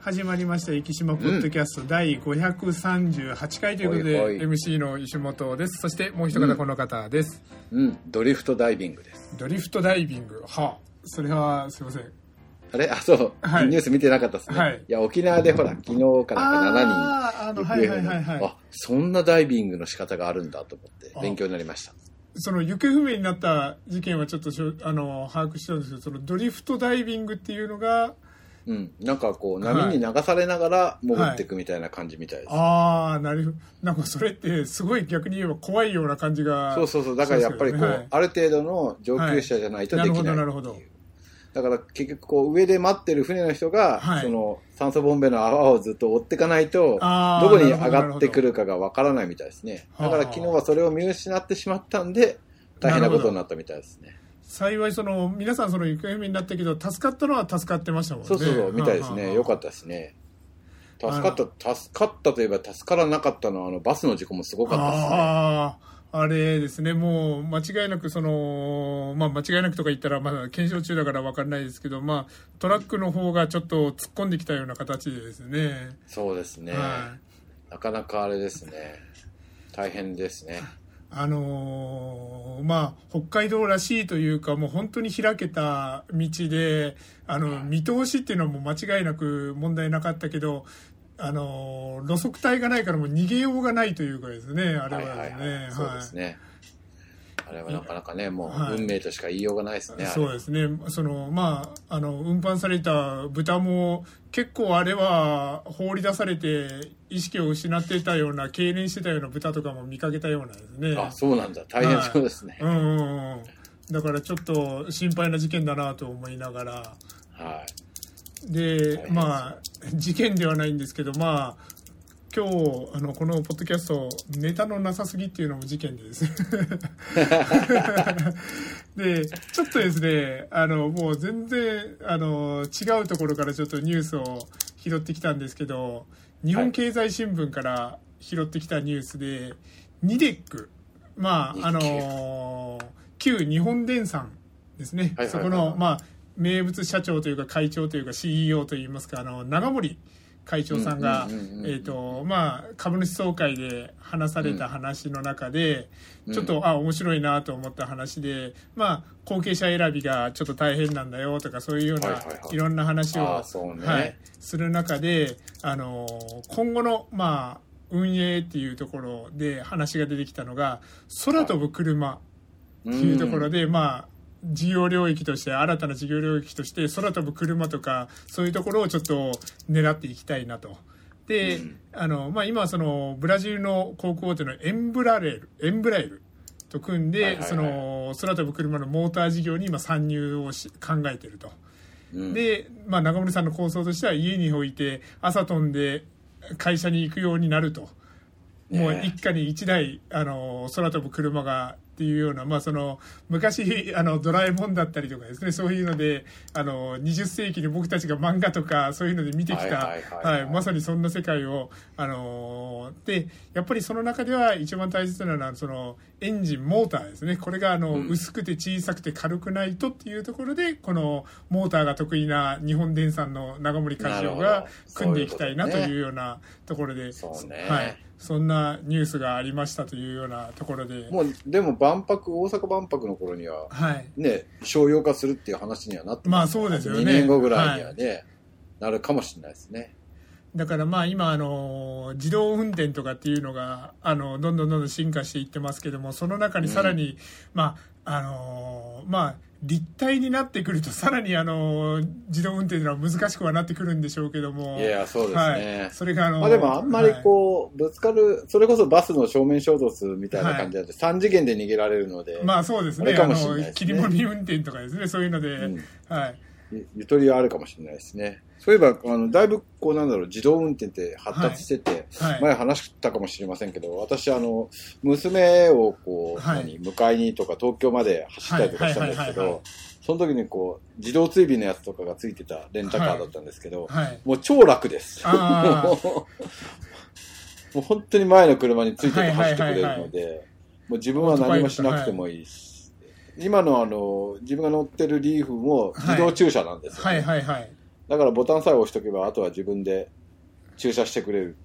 始まりました生島ポッドキャスト第538回ということで、はいはい。MC の石本です。そしてもう一方この方です、うん、ドリフトダイビングです。ドリフトダイビング。はあ。それはすいません。あれ？あ、そう、はい。ニュース見てなかったですね。はい。や、沖縄でほら、昨日かなんか7人。あーあの。はいはいあ、そんなダイビングの仕方があるんだと思ってあ勉強になりました。その行方不明になった事件はちょっとしょあの把握したんですけどそのドリフトダイビングっていうのがうん。なんかこう、波に流されながら潜っていくみたいな感じみたいです。ああなるなんかそれってすごい逆に言えば怖いような感じがそうそうそう。だからやっぱりこう、そうですよねある程度の上級者じゃないとできないなるほどだから結局こう上で待ってる船の人が、はいその酸素ボンベの泡をずっと追っていかないと、どこに上がってくるかがわからないみたいですね。だから昨日はそれを見失ってしまったんで、大変なことになったみたいですね。幸いその皆さんその行方不明になったけど助かったのは助かってましたもんねそうそうそう、みたいですね。よかっったですね。助かった、助かったといえば助からなかったのは、あの、バスの事故もすごかったですね。あああれですねもう間違いなくそのまあ間違いなくとか言ったらまだ検証中だから分かんないですけどまあトラックの方がちょっと突っ込んできたような形でですねそうですね。はなかなかあれですね。大変ですね。あのーまあ北海道らしいというかもう本当に開けた道であの見通しっていうのはもう間違いなく問題なかったけどあのー路側帯がないからもう逃げようがないというかですねあれははいですねはいはい。そうですね。あれはなかなかね、もはいう運命としか言いようがないですね。あれそうですねそのまああの運搬された豚も結構あれは放り出されて意識を失っていたような痙攣してたような豚とかも見かけたようなですねあ、そうなんだ。大変そうですね。うんうんうんだからちょっと心配な事件だなと思いながらはい。で変まあ事件ではないんですけどまあ今日あのこのポッドキャストネタのなさすぎっていうのも事件でですね。でちょっとですねあのもう全然あの違うところからちょっとニュースを拾ってきたんですけど日本経済新聞から拾ってきたニュースで、ニデック。まああの旧日本電産ですね、はいはいはいそこのまあ名物社長というか会長というか CEO といいますかあの長森会長さんがえーとまあ、株主総会で話された話の中で、うん。ちょっとあ面白いなと思った話で、まあ、後継者選びがちょっと大変なんだよとかそういうような、はいろんな話を、はい、する中で、あの今後の、まあ、運営っていうところで話が出てきたのが空飛ぶ車っていうところで、まあ事業領域として新たな事業領域として空飛ぶ車とかそういうところをちょっと狙っていきたいなと。で、うん。あのまあ、今はそのブラジルの航空大手のエンブラレールエンブラエルと組んで、はいはいはい。その空飛ぶ車のモーター事業に今参入をし考えていると。うん、で、まあ、中森さんの構想としては家に置いて朝飛んで会社に行くようになると、もう一家に一台あの空飛ぶ車がっていうような、まあ、その昔 あのドラえもんだったりとかですねそういうのであの20世紀に僕たちが漫画とかそういうので見てきたまさにそんな世界をあのでやっぱりその中では一番大切なのはそのエンジンモーターですね。これがあの、うん。薄くて小さくて軽くないとっていうところでこのモーターが得意な日本電産の長森会長が組んでいきたいなというようなところでそうね。はい、そんなニュースがありましたというようなところで。もう、でも万博、大阪万博の頃には、はい。ね、商用化するっていう話にはなってまあそうですよね。2年後ぐらいにはね、なるかもしれないですね。だからまあ今あの自動運転とかっていうのがあのどんどんどんどん進化していってますけどもその中にさらに、まああのまあ立体になってくるとさらにあの自動運転というのは難しくはなってくるんでしょうけども。いや、そうですね。はい、それがあのまあでもあんまりこう、ぶつかる、それこそバスの正面衝突みたいな感じで、3次元で逃げられるので、まあそうですね。あれかあもしれないですね。の切り盛り運転とかですね。そういうので、うん。はい。ゆゆとりはあるかもしれないですね。そういえば、あの、だいぶ、こうなんだろう、自動運転って発達してて、はい。前話したかもしれませんけど、私、あの、娘をこう、はい。何、迎えにとか東京まで走ったりとかしたんですけはいはいはいはい。ど、その時にこう、自動追尾のやつとかがついてたレンタカーだったんですけど、はいもう超楽です。もう本当に前の車についてて走ってくれるはいはいはいので、もう自分は何もしなくてもいいし、今のあの、自分が乗ってるリーフも自動駐車なんですよ、ね。はいはいはいだからボタンさえ押しとけば、あとは自分で駐車してくれる。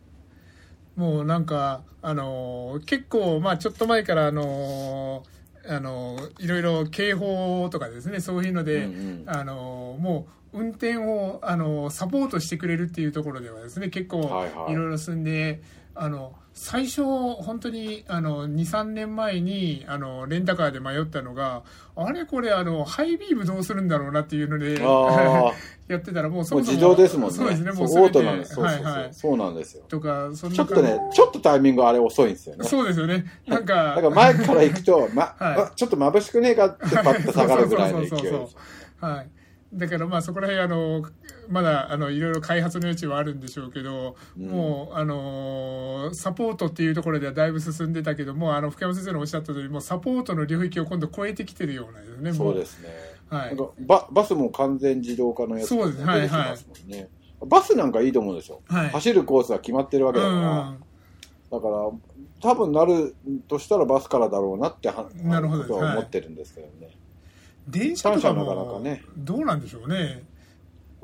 もうなんか、あのー結構、まあちょっと前から、あのーあのーいろいろ警報とかですね、そういうので、うんうんあのーもう運転を、あのーサポートしてくれるっていうところではですね、結構はいはいいろいろ進んで、あの、最初、本当に、あの、2、3年前に、あの、レンタカーで迷ったのが、あれこれ、あの、ハイビームどうするんだろうなっていうので、やってたら、もうそもそも自動ですもんね。そうですね、もうんです。そうそうそう。はいはい。そうなんですよ。とか、そちょっとね、ちょっとタイミングあれ遅いんですよね。そうですよね。なんか、だから前から行くと、ま、はいあちょっと眩しくねえかってパッと下がるぐらいの勢いそうそうそうですそう。はい。だからまあそこら辺あの、まだあの、いろいろ開発の余地はあるんでしょうけど、うんもうあのーサポートっていうところではだいぶ進んでたけども、あの、福山先生のおっしゃった通り、もうサポートの領域を今度超えてきてるようなですね。もそうですね。はいババスも完全自動化のやつそうですはいはい出てきますもんね。バスなんかいいと思うんですよ。はい走るコースは決まってるわけだから、うん。だから、多分なるとしたらバスからだろうなってはなるほどは思ってるんですけどね。電車とか三車なかなもかね、どうなんでしょうね。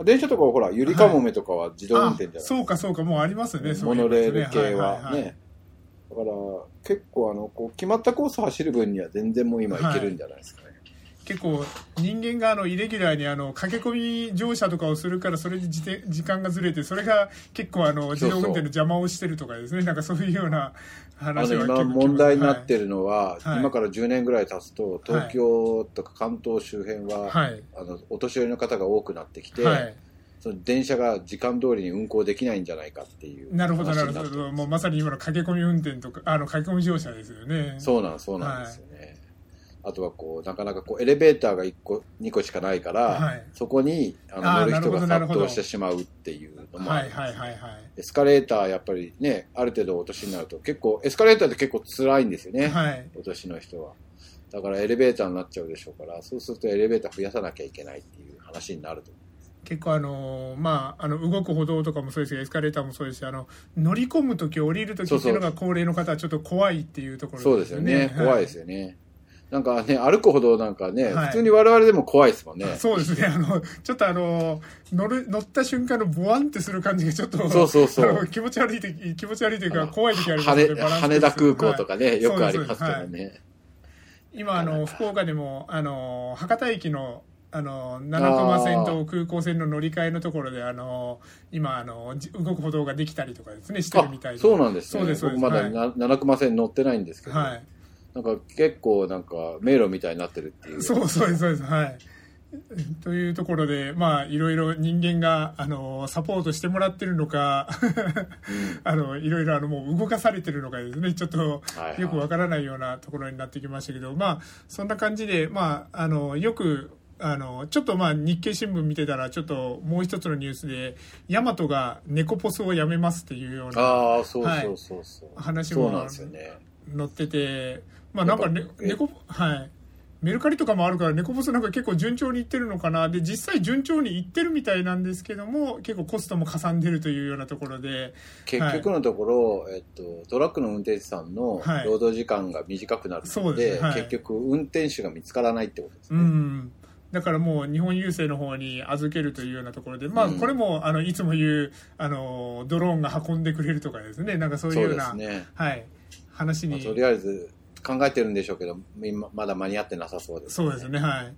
電車とかはほら、ゆりかもめとかは自動運あ転じゃないですか。そうかそうか、もうありますね、モノレール系はね。だから、結構あの、こう、決まったコース走る分には全然もう今いけるんじゃないですかね。結構人間があのイレギュラーにあの駆け込み乗車とかをするからそれで時間がずれてそれが結構あの自動運転の邪魔をしてるとかですね。なんかそういうような話は結構聞きます問題になってるのは、はい。今から10年ぐらい経つと東京とか関東周辺は、はい。あのお年寄りの方が多くなってきて、はい、はいその電車が時間通りに運行できないんじゃないかっていうなるほどなるほど。もうまさに今の駆け込み運転とかあの駆け込み乗車ですよね。そうなんそうなんですよ。ね、あとはこうなかなかこうエレベーターが1個2個しかないから、はい。そこにあの乗る人が殺到してしまうっていうのもあはいるはいはいはい。エスカレーターやっぱりねある程度お年になると結構エスカレーターって結構辛いんですよね、はい。お年の人は。だからエレベーターになっちゃうでしょうからそうするとエレベーター増やさなきゃいけないっていう話になると結構あのまああの動く歩道とかもそうですしエスカレーターもそうですしあの乗り込む時降りる時っていうのが高齢の方はちょっと怖いっていうところそうですよね、怖いですよよねなんかね歩くほどなんかね、はい普通に我々でも怖いですもんね そうですね、あの、ちょっとあの、乗る、乗った瞬間のボワンってする感じがちょっと、そうそうそう気持ち悪い時、気持ち悪いというか、怖い時あります羽ので、バランス羽田空港とか。かね、はいよくありますけどね。今、あの、福岡でも、あの、博多駅の、あの、七駒線と空港線の乗り換えのところで、あの、今、あの、じ動く歩道ができたりとかですね、してるみたいあで。そうなんですね。そうです、そうです。僕まだは七熊線乗ってないんですけど、はい。なんか結構なんか迷路みたいになってるっていう。そうそうです、そうです。はい。というところで、まあ、いろいろ人間が、あの、サポートしてもらってるのか、あの、いろいろ、あの、もう動かされてるのかですね、ちょっと、はいはいよくわからないようなところになってきましたけど、まあ、そんな感じで、まあ、あの、よく、あの、ちょっとまあ、日経新聞見てたら、ちょっともう一つのニュースで、ヤマトが猫ポスをやめますっていうようなああ、そうそうそうそう。話もそうなんですよね。載ってて、まあなんか、ね猫、はい。メルカリとかもあるから、猫ポスなんか結構順調にいってるのかな。で、実際順調にいってるみたいなんですけども、結構コストもかさんでるというようなところで、結局のところ、えっと、トラックの運転手さんのはい労働時間が短くなるそので、うですはい結局運転手が見つからないってことですうね。ん。だからもう日本郵政の方に預けるというようなところで、まあうんこれも、あの、いつも言う、あの、ドローンが運んでくれるとかですね、なんかそういうような、ね。はい、話に。まあとりあえず考えてるんでしょうけど、今まだ間に合ってなさそうです、そうですね、はい。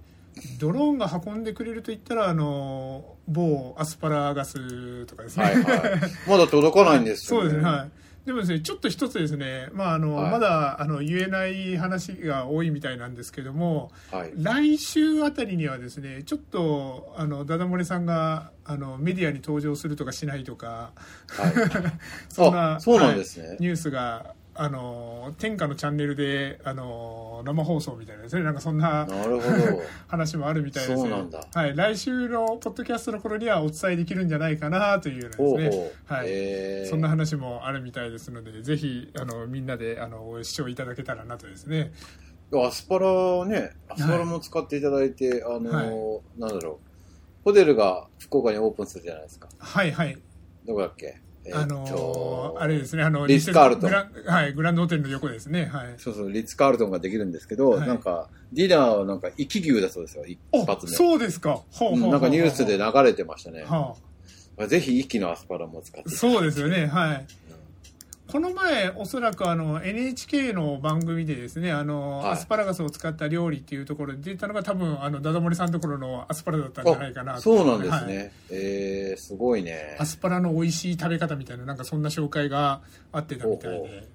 ドローンが運んでくれると言ったら、あの、某アスパラガスとかですね。はいはい。まだ届かないんですよそうですね、はい。でもですね、ちょっと一つですね、まあ、あの、はいまだ、あの、言えない話が多いみたいなんですけども、はい。来週あたりにはですね、ちょっと、あの、ダダ漏れさんが、あの、メディアに登場するとかしないとか、はい、そんな、あそうなんですねはいニュースが、あの、天下のチャンネルで、あの、生放送みたいなですね、なんかそんななるほど。話もあるみたいですね。はい。来週のポッドキャストの頃にはお伝えできるんじゃないかなというですね。はい。えーそんな話もあるみたいですので、ぜひ、あの、みんなで、あの、視聴いただけたらなとですね。アスパラね、アスパラも使っていただいて、あのーはなんだろう、ホテルが福岡にオープンするじゃないですか。はいはい。どこだっけ？えあのーあれですね、あの、リッツカールトンはい、グランドホテルの横ですね。はい。そうそう、リッツ・カールトンができるんですけど、はいなんか、ディナーはなんか、生き牛だそうですよ、一お発目。そうですか。ほうんなんかニュースで流れてましたね。はぜひ、一気のアスパラも使ってあ、そうですよね。はい。この前、おそらくあの NHK の番組でですね、あの、はいアスパラガスを使った料理っていうところで出たのが多分、あの、ダダモリさんのところのアスパラだったんじゃないかなそうなんですはいね。えー、すごいねア。スパラの美味しい食べ方みたいな、なんかそんな紹介があってたみたいで。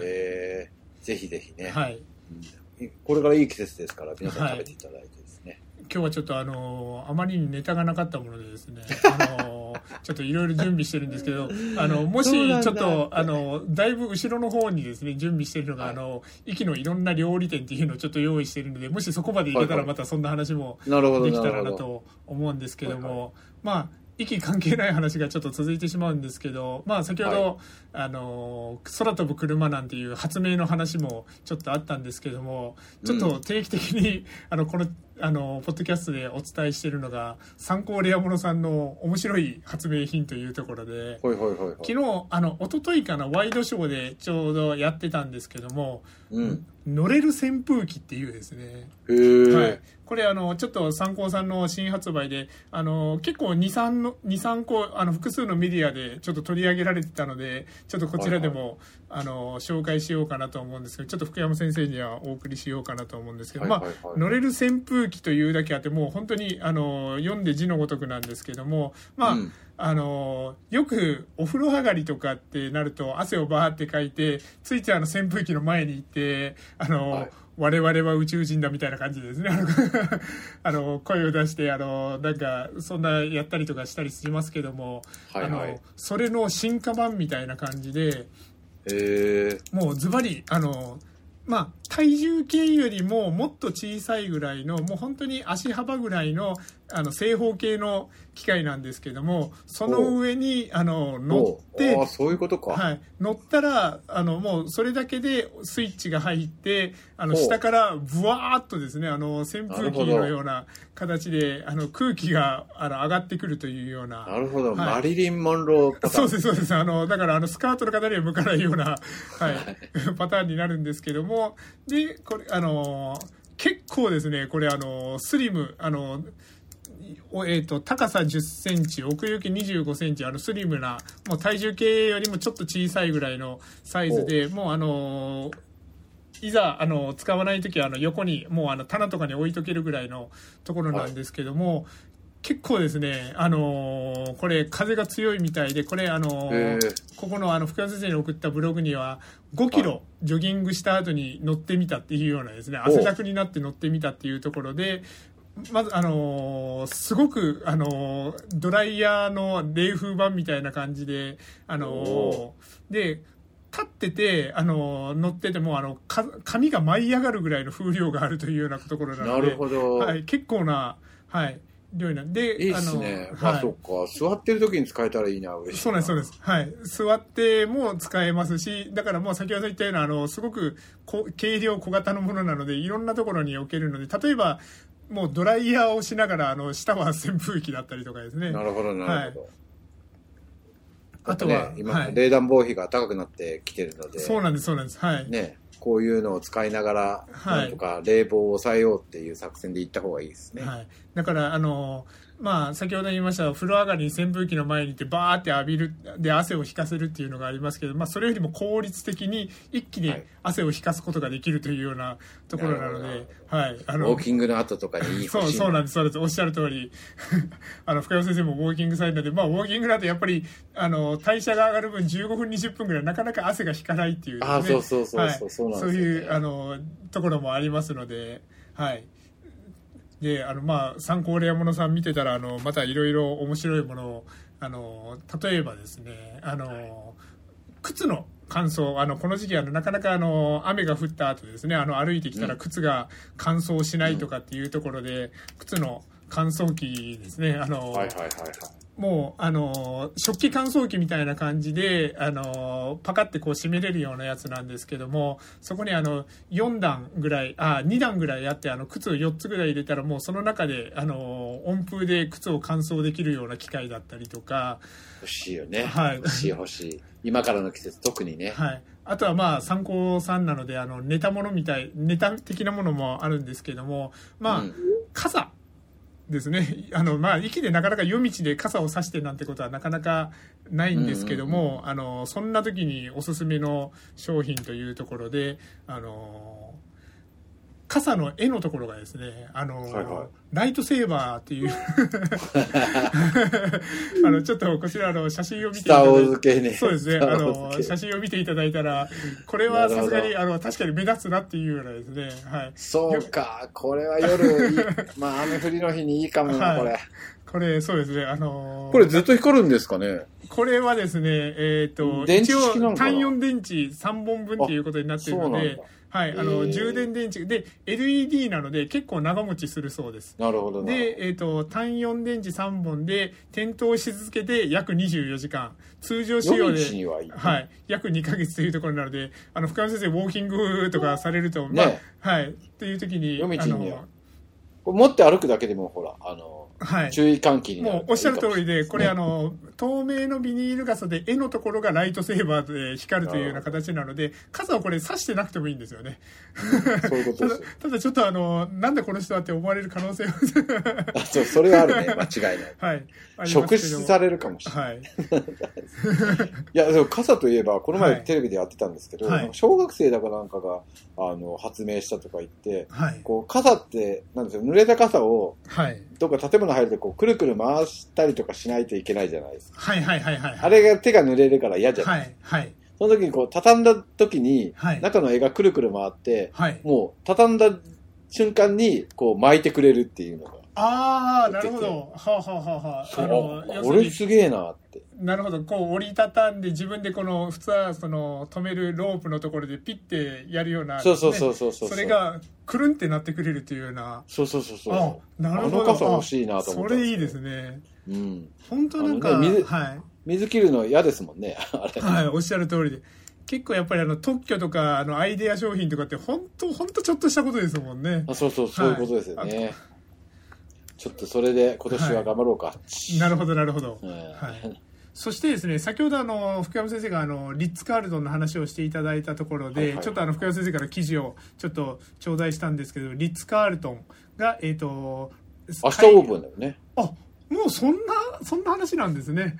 えー、ぜひぜひね、はい。うんこれからいい季節ですから、皆さん食べていただいてですね。今日はちょっとあのあまりにネタがなかったものでですね、あのちょっといろいろ準備してるんですけど、あのもしちょっとあのだいぶ後ろの方にですね準備してるのが、はいあの息のいろんな料理店っていうのをちょっと用意してるので、もしそこまでいけたらまたそんな話もできた。らなと思うんですけども、まあ息関係ない話がちょっと続いてしまうんですけど、まあ、先ほど、はい。あの空飛ぶ車なんていう発明の話もちょっとあったんですけどもちょっと定期的に、あのこのあのポッドキャストでお伝えしているのが参考レアモノさんの面白い発明品というところで。昨日あの一昨日かなワイドショーでちょうどやってたんですけども、うん。乗れる扇風機っていうですね。はい、これあのちょっと参考さんの新発売であの結構23の23個あの複数のメディアでちょっと取り上げられてたのでちょっとこちらでも、あの紹介しようかなと思うんですけどちょっと福山先生にはお送りしようかなと思うんですけど、はいはいはいまあ、乗れる扇風機というだけあってもう本当にあの読んで字のごとくなんですけどもまあ、うん。あのよくお風呂上がりとかってなると汗をバーってかいてついてあの扇風機の前に行ってあの、はい。我々は宇宙人だみたいな感じでですね。あの 声を出してあのなんかそんなやったりとかしたりしますけども、はいはい。あのそれの進化版みたいな感じでへー。もうズバリあのまあ体重計よりももっと小さいぐらいのもう本当に足幅ぐらいのあの正方形の機械なんですけどもその上にあの乗ってそういうことか。はい、乗ったらあのもうそれだけでスイッチが入ってあの下からブワーっとですねあの扇風機のような形であの空気があの上がってくるというような。なるほど、はい。マリリン・モンローパターン。そうですそうです。あのだからあのスカートの方には向かないような、はい、パターンになるんですけどもでこれあの結構ですねこれあのスリムあのおえー、と高さ1 0ンチ奥行き2 5センチあのスリムなもう体重計よりもちょっと小さいぐらいのサイズでもうあのいざあの使わない時はあの横にもうあの棚とかに置いとけるぐらいのところなんですけども、結構ですね、あのーこれ風が強いみたいでこれ、あのーへーここのあの福山先生に送ったブログには5キロジョギングした後に乗ってみたっていうようなですねお。汗だくになって乗ってみたっていうところでまず、あのーすごく、あのードライヤーの冷風版みたいな感じで、あのーお。で立ってて、あのー乗っててもあのか髪が舞い上がるぐらいの風量があるというようなところなのでなるほど。はい、結構な、はい、量になでいいっすね。あのはいあ、そっか。座ってる時に使えたらいいな、嬉しい。そうなんです、そうです。はい。座っても使えますし、だからもう先ほど言ったような、あの、すごくこ軽量小型のものなので、いろんなところに置けるので、例えば、もうドライヤーをしながら、あの、下は扇風機だったりとかですね。なるほど、なるほど。あとは、ね、今、はい冷暖房費が高くなってきてるので、そうなんです、そうなんです。はい。ね、こういうのを使いながら、はいなんとか冷房を抑えようっていう作戦で行った方がいいですね。はい、だからあのまあ先ほど言いました風呂上がりに扇風機の前に行ってバーって浴びるで汗を引かせるっていうのがありますけど、まあ、それよりも効率的に一気にはい。汗を引かすことができるというようなところなので、はい、あウォーキングの後とかにいいそうそうなんですそうです。おっしゃる通り。あの深山先生もウォーキングされるので、まあ、ウォーキングだとやっぱりあの代謝が上がる分15分20分ぐらいなかなか汗が引かないっていうね、あそうそうそうそうはいそうなんですよねそういうあのところもありますのではいであのまあ参考レアものさん見てたらあのまたいろいろ面白いものをあの例えばですねあの靴の乾燥あのこの時期あのなかなかあの雨が降った後ですねあの歩いてきたら靴が乾燥しないとかっていうところで、靴の乾燥機ですね。あの、はいはいはいはい。もう、あの、食器乾燥機みたいな感じで、あの、パカってこう閉めれるようなやつなんですけども、そこにあの、4段ぐらい、あ、2段ぐらいあって、あの、靴を4つぐらい入れたらもうその中で、あの、温風で靴を乾燥できるような機械だったりとか、欲しいよね。はい欲しい欲しい。今からの季節特にね。はい。あとはまあ、参考さんなので、あの、ネタものみたい、ネタ的なものもあるんですけども、まあ、うん傘ですね。あの、まあ、駅でなかなか夜道で傘を差してなんてことはなかなかないんですけども、あの、そんな時におすすめの商品というところで、あの、傘の絵のところがですね、あの、はいはいライトセーバーっていう あの、ちょっとこちらの写真を見ていただいて。そうですね。あの写真を見ていただいたら、これはさすがに、あの、確かに目立つなっていうようなですね。はい。そうか、これは夜いい、まあ雨降りの日にいいかもな、はいこれ。これ、そうですね。あのーこれずっと光るんですかね？これはですね、えっ、と、電池一応単4電池3本分っていうことになっているのではい、あの、へー充電電池で LED なので結構長持ちするそうです。なるほどな。で、えっ、と、単4電池3本で点灯し続けて約24時間。通常仕様夜で。はいい。はい。約2ヶ月というところなので、あの、深山先生、ウォーキングとかされると、ねまあ、はい。っていう時に、夜道に持って歩くだけでもほら、あの、はい。注意喚起になるもうおっしゃる通りで、これねあの、透明のビニール傘で絵のところがライトセーバーで光るというような形なので、傘をこれ刺してなくてもいいんですよね。そういうこと ただですよ。ただちょっとあの、なんだこの人はって思われる可能性は、あそう、それはあるね。間違いない。はい。職質されるかもしれない。はい。いや、でも傘といえば、このはい前テレビでやってたんですけど、はい小学生だかなんかが、あの、発明したとか言って、はい。こう、傘って、なんですよ、濡れた傘を、はい。どっか建物入ると、こう、くるくる回したりとかしないといけないじゃないですか。はいはいはいはい。あれが手が濡れるから嫌じゃない、はい。はい。その時にこう、畳んだ時に、はい中の絵がくるくる回って、はい。もう、畳んだ瞬間に、こう、巻いてくれるっていうのが。ああ、なるほど。はあ、はあはあはあ、あの、これすげえなって。なるほど。こう折りたたんで自分でこの、普通はその止めるロープのところでピッてやるような、そうそうそうそうそう。それ、がくるんってなってくれるというような。そうそうそうそう。あ、なるほど。あの傘欲しいなと思ったんですよそれいいですね。うん。本当なんか、ね水はい。水切るの嫌ですもんね、あれ。はい、おっしゃる通りで。結構やっぱりあの特許とかあのアイデア商品とかって本当本当ちょっとしたことですもんね。あそうそう、そういうことですよね。ちょっとそれで今年は頑張ろうか。なるほどなるほど。うんはい。そしてですね、先ほどあの、福山先生があの、リッツ・カールトンの話をしていただいたところで、はいはいはいちょっとあの、福山先生から記事をちょっと頂戴したんですけど、リッツ・カールトンが、えっ、と、明日オープンだよね。あ、もうそんな、そんな話なんですね。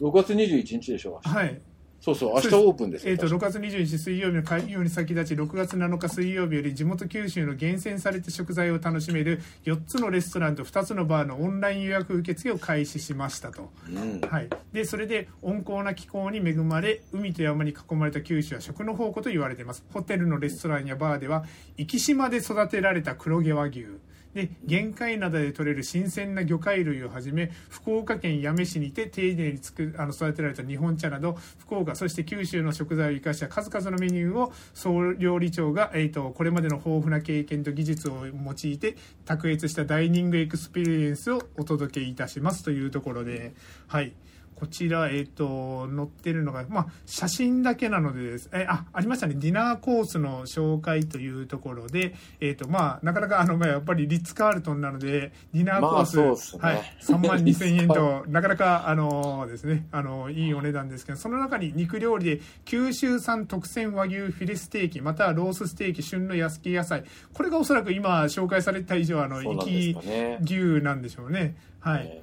6月21日でしょ。明日はい。そうそう、明日オープンですよ。えっ、と、6月21日水曜日の開業に先立ち、6月7日水曜日より地元九州の厳選された食材を楽しめる4つのレストランと2つのバーのオンライン予約受付を開始しましたと。うん。はい、でそれで温厚な気候に恵まれ海と山に囲まれた九州は食の宝庫と言われていますホテルのレストランやバーでは壱岐島で育てられた黒毛和牛で玄界灘で採れる新鮮な魚介類をはじめ福岡県八女市にて丁寧につくあの育てられた日本茶など福岡そして九州の食材を生かした数々のメニューを総料理長が、えー、とこれまでの豊富な経験と技術を用いて卓越したダイニングエクスペリエンスをお届けいたしますというところで、はい、こちら、えっ、と、載ってるのが、まあ、写真だけなのでです、え、あ、ありましたね、ディナーコースの紹介というところで、えっ、と、まあ、なかなか、あの、まあ、やっぱりリッツ・カールトンなので、ディナーコース、まあね。はい、3万2000円と、なかなか、あのですね、あの、いいお値段ですけど、その中に肉料理で、九州産特選和牛フィレステーキ、またはロースステーキ、旬の焼き野菜、これがおそらく今紹介された以上、あの、生きね。牛なんでしょうね。はい。ね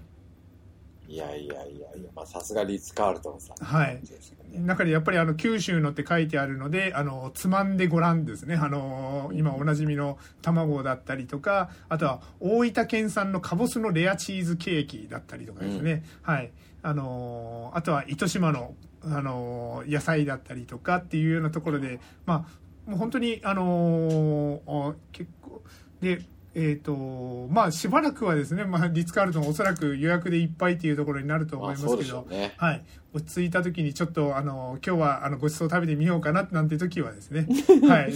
いやいやいやいや、まあさすがリッツ・カールトンさん。はい。ですよね。中でやっぱりあの九州のって書いてあるのであのつまんでごらんですねあの今おなじみの卵だったりとかあとは大分県産のかぼすのレアチーズケーキだったりとかですね、はいあのあとは糸島のあの野菜だったりとかっていうようなところでまあもう本当にあのあ結構でえーとまあ、しばらくはですね、まあ、リッツ・カールトンおそらく予約でいっぱいっていうところになると思いますけどね。はい、落ち着いた時にちょっとあの今日はあのごちそう食べてみようかななんて時はですね。はい。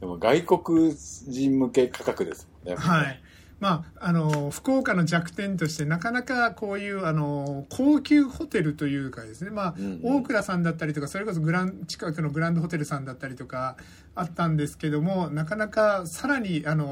でも外国人向け価格ですもんね。はい。まあ、あの福岡の弱点としてなかなかこういうあの高級ホテルというかですね、まあうんうん。大倉さんだったりとかそれこそグラン近くのグランドホテルさんだったりとかあったんですけどもなかなかさらにあの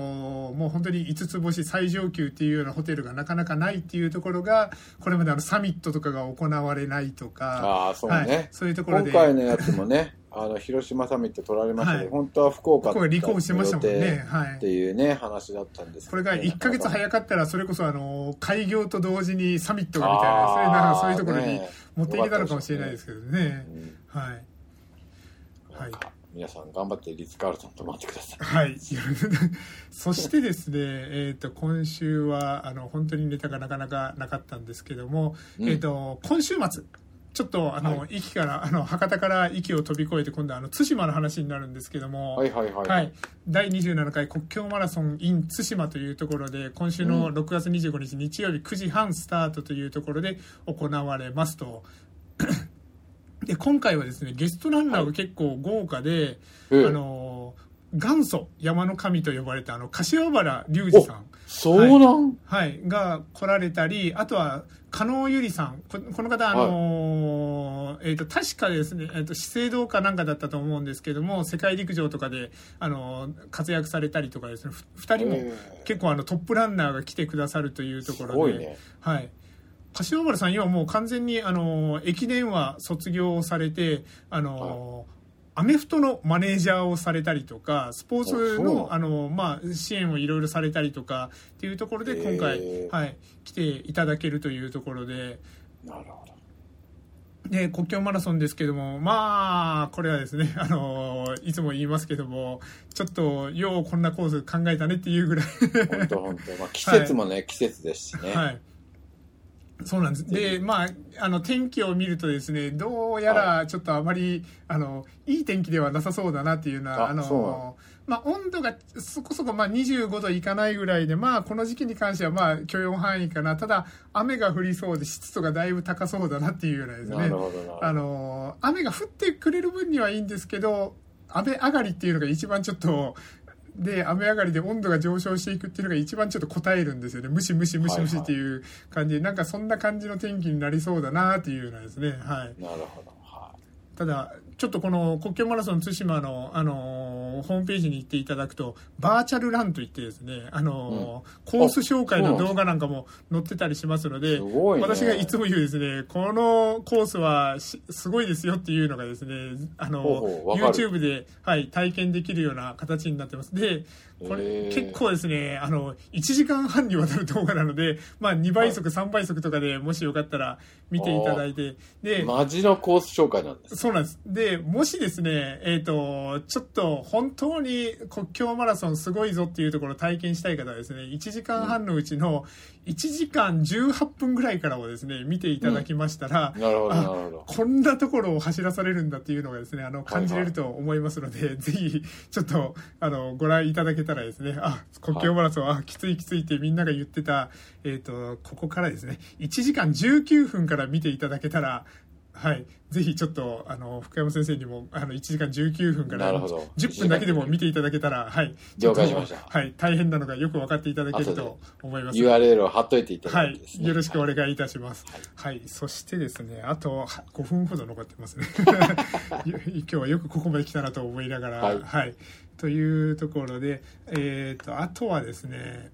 もう本当に5つ星最上級っていうようなホテルがなかなかないっていうところがこれまであのサミットとかが行われないとかああ、そうね。はい、そういうところ今で回のやつもね、あの、広島サミット取られましたけど、はい本当は福岡ここが離婚してましたもんね。はいっていうね、話だったんですけどこれが1か月い早かったらそれこそあの開業と同時にサミットがみたいなそういうなんかそういうところに持っていけたのかもしれないですけどね。はい。はい。皆さん頑張ってリッツ・カールトン泊まってください。はい。そしてですね、えっ、と、今週は、あの、本当にネタがなかなかなかったんですけども、うんえっ、と、今週末、ちょっと、あの、は駅から、あの、博多から駅を飛び越えて、今度は、あの、対馬の話になるんですけども、はいはいはい。はい、第27回国境マラソン in 対馬というところで今週の6月25日日曜日9時半スタートというところで行われますと。で今回はですねゲストランナーが結構豪華で、うん。あの元祖山の神と呼ばれたあの柏原隆二さん。そうなん、はい、が来られたり、あとは、加納ゆりさん。ここの方、あのーえっ、と、確かですね、えっ、と、資生堂かなんかだったと思うんですけども、世界陸上とかで、あのー活躍されたりとかですね、ふ二人も結構あの、トップランナーが来てくださるというところで、すごいね。はい。柏原さん、今もう完全に、あのー駅伝は卒業されて、あのーアメフトのマネージャーをされたりとか、スポーツの、あの、まあ、支援をいろいろされたりとか、っていうところで、今回へ、ーはい、来ていただけるというところで、なるほど。で、国境マラソンですけども、まあ、これはですね、あの、いつも言いますけども、ちょっと、ようこんなコース考えたねっていうぐらい、本当本当。まあ 季節もね、季節ですしね。はい。そうなんです。で、まあ、あの、天気を見るとですね、どうやらちょっとあまり、あの、いい天気ではなさそうだなっていうのは、あのの、まあ、温度がそこそこ、まあ、25度いかないぐらいで、まあ、この時期に関しては、まあ、許容範囲かな。ただ、雨が降りそうで、湿度がだいぶ高そうだなっていうようなですね。あの、雨が降ってくれる分にはいいんですけど、雨上がりっていうのが一番ちょっと、で、雨上がりで温度が上昇していくっていうのが一番ちょっと答えるんですよね。ムシムシムシムシっていう感じで、なんかそんな感じの天気になりそうだなっていうようなですね。はい。なるほど。はただ、ちょっとこの国境マラソン対馬の、あのーホームページに行っていただくと、バーチャルランといってですね、あのーコース紹介の動画なんかも載ってたりしますのい。で、ね。私がいつも言うですね、このコースはしすごいですよっていうのがですね、あの、ほうほう YouTube で、はい、体験できるような形になってます。で、これ結構ですね、あの、1時間半にわたる動画なので、まあ2倍速、3倍速とかでもしよかったら見ていただいて、で、マジのコース紹介なんです。そうなんです。で、もしですね、えっ、と、ちょっと本当に国境マラソンすごいぞっていうところを体験したい方はですね、1時間半のうちの1時間18分ぐらいからをですね、見ていただきましたら、あ。こんなところを走らされるんだっていうのがですね、あの、感じれると思いますので、ぜひ、ちょっと、あの、ご覧いただけたらですね、あ、国境マラソン、あ、きついきついってみんなが言ってた、えっ、と、ここからですね、1時間19分から見ていただけたら、はい。ぜひちょっと、あの、福山先生にも、あの、1時間19分からなるほど10分だけでも見ていただけたら、はい。了解しましたはい。大変なのがよく分かっていただけると思います。URL を貼っといていたはいだいてです。ね。よろしくお願いいたします。はい。そしてですね、あとは5分ほど残ってますね。今日はよくここまで来たなと思いながら、はいというところで、えっ、と、あとはですね、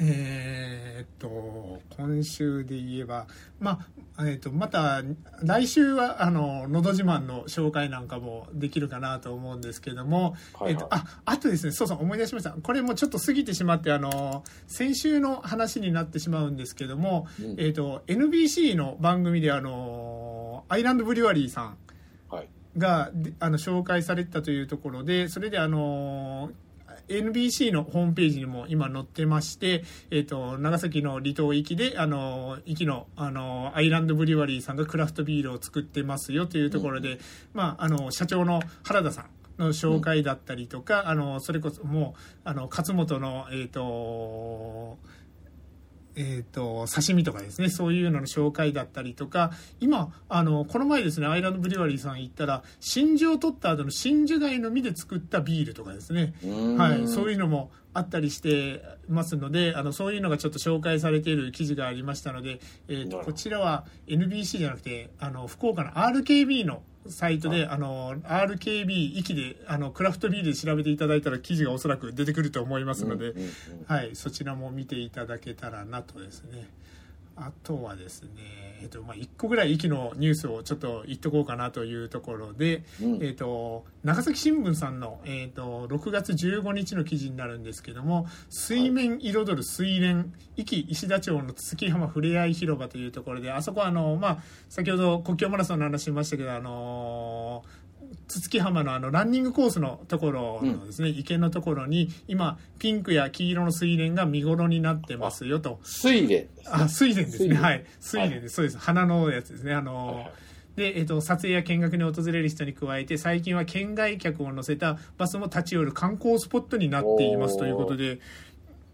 えーっと、今週で言えば、まあ、えーっと、また、来週は、あの、のど自慢の紹介なんかもできるかなと思うんですけども、はいはいえーっと、あ、あとですね、そうそう、思い出しました。これもちょっと過ぎてしまって、あの、先週の話になってしまうんですけども、うんえーっと、NBC の番組で、あの、アイランドブリュワリーさん、はい。がであの紹介されてたというところでそれであの NBC のホームページにも今載ってまして、えー、と長崎の離島行きであの行きのあのアイランドブリュワリーさんがクラフトビールを作ってますよというところで、まあ、あの社長の原田さんの紹介だったりとか、あのそれこそもうあの勝本の、えー、とえっ、と、刺身とかですね、そういうのの紹介だったりとか、今、あの、この前ですね、アイランドブリュワリーさん行ったら、真珠を取った後の真珠貝の実で作ったビールとかですね、はい、そういうのもあったりしてますので、あの、そういうのがちょっと紹介されている記事がありましたので、えっ、と、こちらは NBC じゃなくて、あの、福岡の RKB のサイトで、あの、RKB 域で、あの、クラフトビールで調べていただいたら記事がおそらく出てくると思いますので、はい、そちらも見ていただけたらなとですね。あとはですね、えっと、まあ、1個ぐらい息のニュースをちょっと言っとこうかなというところで、うん、えっと、長崎新聞さんの、えっと、6月15日の記事になるんですけども、水面彩る水蓮、壱岐石田町の月浜ふれあい広場というところで、あそこはあの、まあ、先ほど国境マラソンの話しましたけど、あのーつつき浜のあのランニングコースのところのですね、うん、池のところに今ピンクや黄色の睡蓮が見頃になってますよと。睡蓮あ睡蓮ですね。はい。睡蓮です、はい、そうです。花のやつですね。あの、はいはい。で、えっと、撮影や見学に訪れる人に加えて最近は県外客を乗せたバスも立ち寄る観光スポットになっていますということで。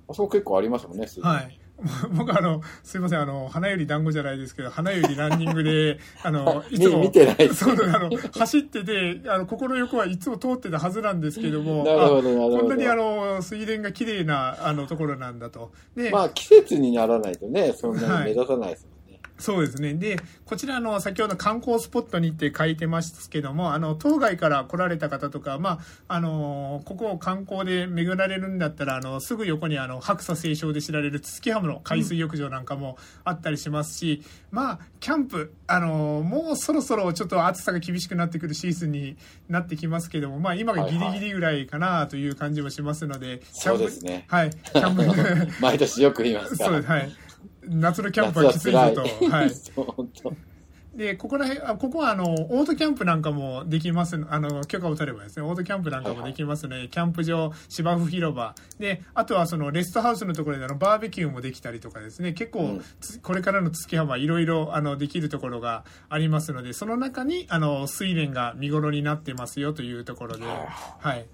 あそこ結構ありますもんねはい 僕あの、すいません、あの、花より団子じゃないですけど、花よりランニングで、あの、いつも、見てない そうあの、走ってて、あの、心横はいつも通ってたはずなんですけども、なるほど、なるほど。こんなにあの、水田が綺麗な、あの、ところなんだと。で、まあ、季節にならないとね、そんなに目立たないですもんそうですね。で、こちらの先ほど観光スポットにって書いてますけども、あの、当該から来られた方とか、まあ、あの、ここを観光で巡られるんだったら、あの、すぐ横にあの、白砂清少で知られる土木浜の海水浴場なんかもあったりしますし、うん、まあ、キャンプ、あの、もうそろそろちょっと暑さが厳しくなってくるシーズンになってきますけども、まあ、今がギリギリぐらいかなという感じもしますので、はいはい、そうですね。はい。キャンプ 毎年よく言いますから。そうです、はい。夏のキャンプはきついぞと。はい。で、ここら辺、あここはあの、オートキャンプなんかもできます、あの、許可を取ればですね、オートキャンプなんかもできますね。はいはい、キャンプ場、芝生広場。で、あとはその、レストハウスのところであの、バーベキューもできたりとかですね、結構、うん、これからの月浜いろいろ、あの、できるところがありますので、その中に、あの、睡蓮が見頃になってますよというところで、はい。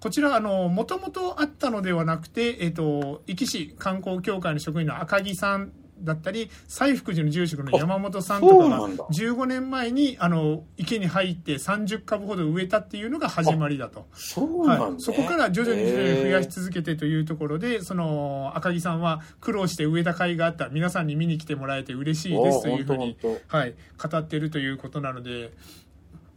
こちら、あの、もともとあったのではなくて、えっ、と、壱岐市観光協会の職員の赤木さんだったり、西福寺の住職の山本さんとかが、15年前に、あの、池に入って30株ほど植えたっていうのが始まりだと。そね、はい。そこから徐々に徐々に増やし続けてというところで、その、赤木さんは苦労して植えた甲斐があった、皆さんに見に来てもらえて嬉しいですというふうに、はい、語っているということなので、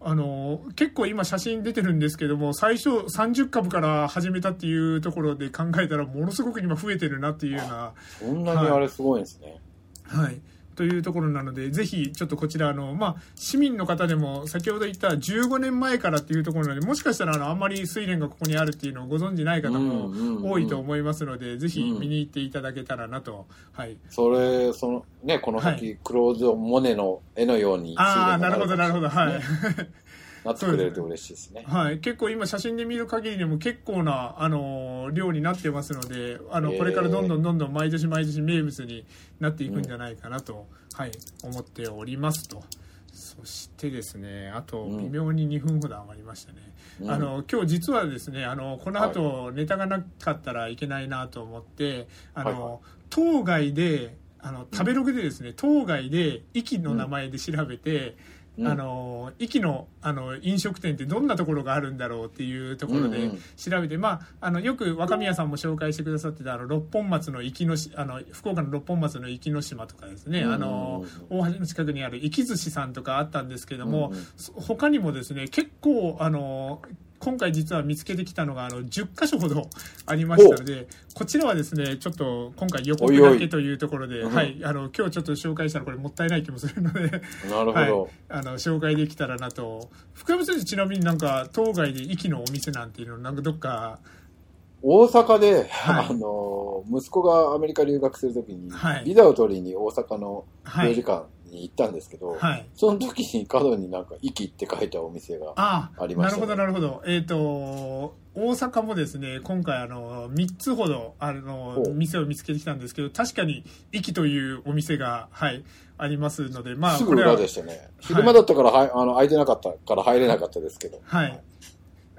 あの結構今写真出てるんですけども最初30株から始めたっていうところで考えたらものすごく今増えてるなっていうような。そんなにあれすごいですね。はい、はいというところなので、ぜひちょっとこちらあの、まあ、市民の方でも先ほど言った15年前からっていうところなので、もしかしたらあのあんまり睡蓮がここにあるっていうのをご存じない方も多いと思いますので、ぜひ見に行っていただけたらなと。はい。それ、その、ね、この先、はい、クローズ・モネの絵のように、ああ、なるほど、なるほど、はい。なってくれると嬉しいですね。はい。結構今写真で見る限りでも結構な、あの、量になってますので、あの、これからどんどんどんどん毎年毎年名物になっていくんじゃないかなと、うん、はい、思っておりますと。そしてですね、あと、微妙に2分ほど余りましたね。うん、あの、今日実はですね、あの、この後、ネタがなかったらいけないなと思って、あの、はい、当該で、あの、食べログでですね、当該で、息の名前で調べて、うんあの駅のあの飲食店ってどんなところがあるんだろうっていうところで調べて、まあ、あのよく若宮さんも紹介してくださってたあの六本松の壱岐のあの福岡の六本松の壱岐の島とかですね、あの大橋の近くにある壱岐寿司さんとかあったんですけども、他にもですね結構あの今回実は見つけてきたのがあの10箇所ほどありましたのでこちらはですねちょっと今回予告だけというところではい、あの今日ちょっと紹介したらこれもったいない気もするのでなるほど、はい、あの紹介できたらなと。福山先生ちなみになんか当該で息のお店なんていうのなんかどっか大阪で、はい、あの息子がアメリカ留学するときに、はい、ビザを取りに大阪の領事館に行ったんですけど、はい、その時に角になんか「息」って書いたお店がありました、ね、なるほどなるほど。えっ、ー、と大阪もですね今回あの3つほどあの店を見つけてきたんですけど確かに「息」というお店がはいありますのでまあすぐ裏でしたね。昼間だったから、はい、あの空いてなかったから入れなかったですけど。はい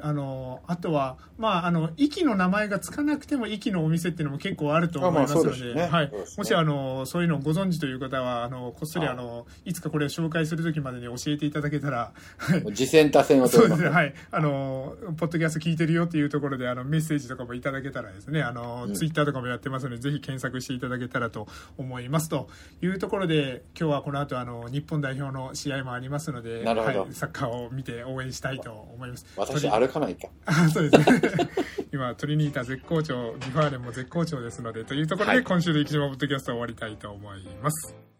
あのあとは、まあ、あの息の名前がつかなくても息のお店っていうのも結構あると思いますので、はい、もしあのそういうのをご存知という方はあのこっそりあのいつかこれを紹介する時までに教えていただけたら、はい、次戦多戦をそうですね。はい。あのポッドキャスト聞いてるよっていうところであのメッセージとかもいただけたらですねあの、うん、ツイッターとかもやってますのでぜひ検索していただけたらと思いますというところで今日はこの後あの日本代表の試合もありますので、はい、サッカーを見て応援したいと思います。私歩かないか そうですね。今、トリニータ絶好調、 V・ファーレンも絶好調ですので、というところで、今週の生島ポッドキャストを終わりたいと思います。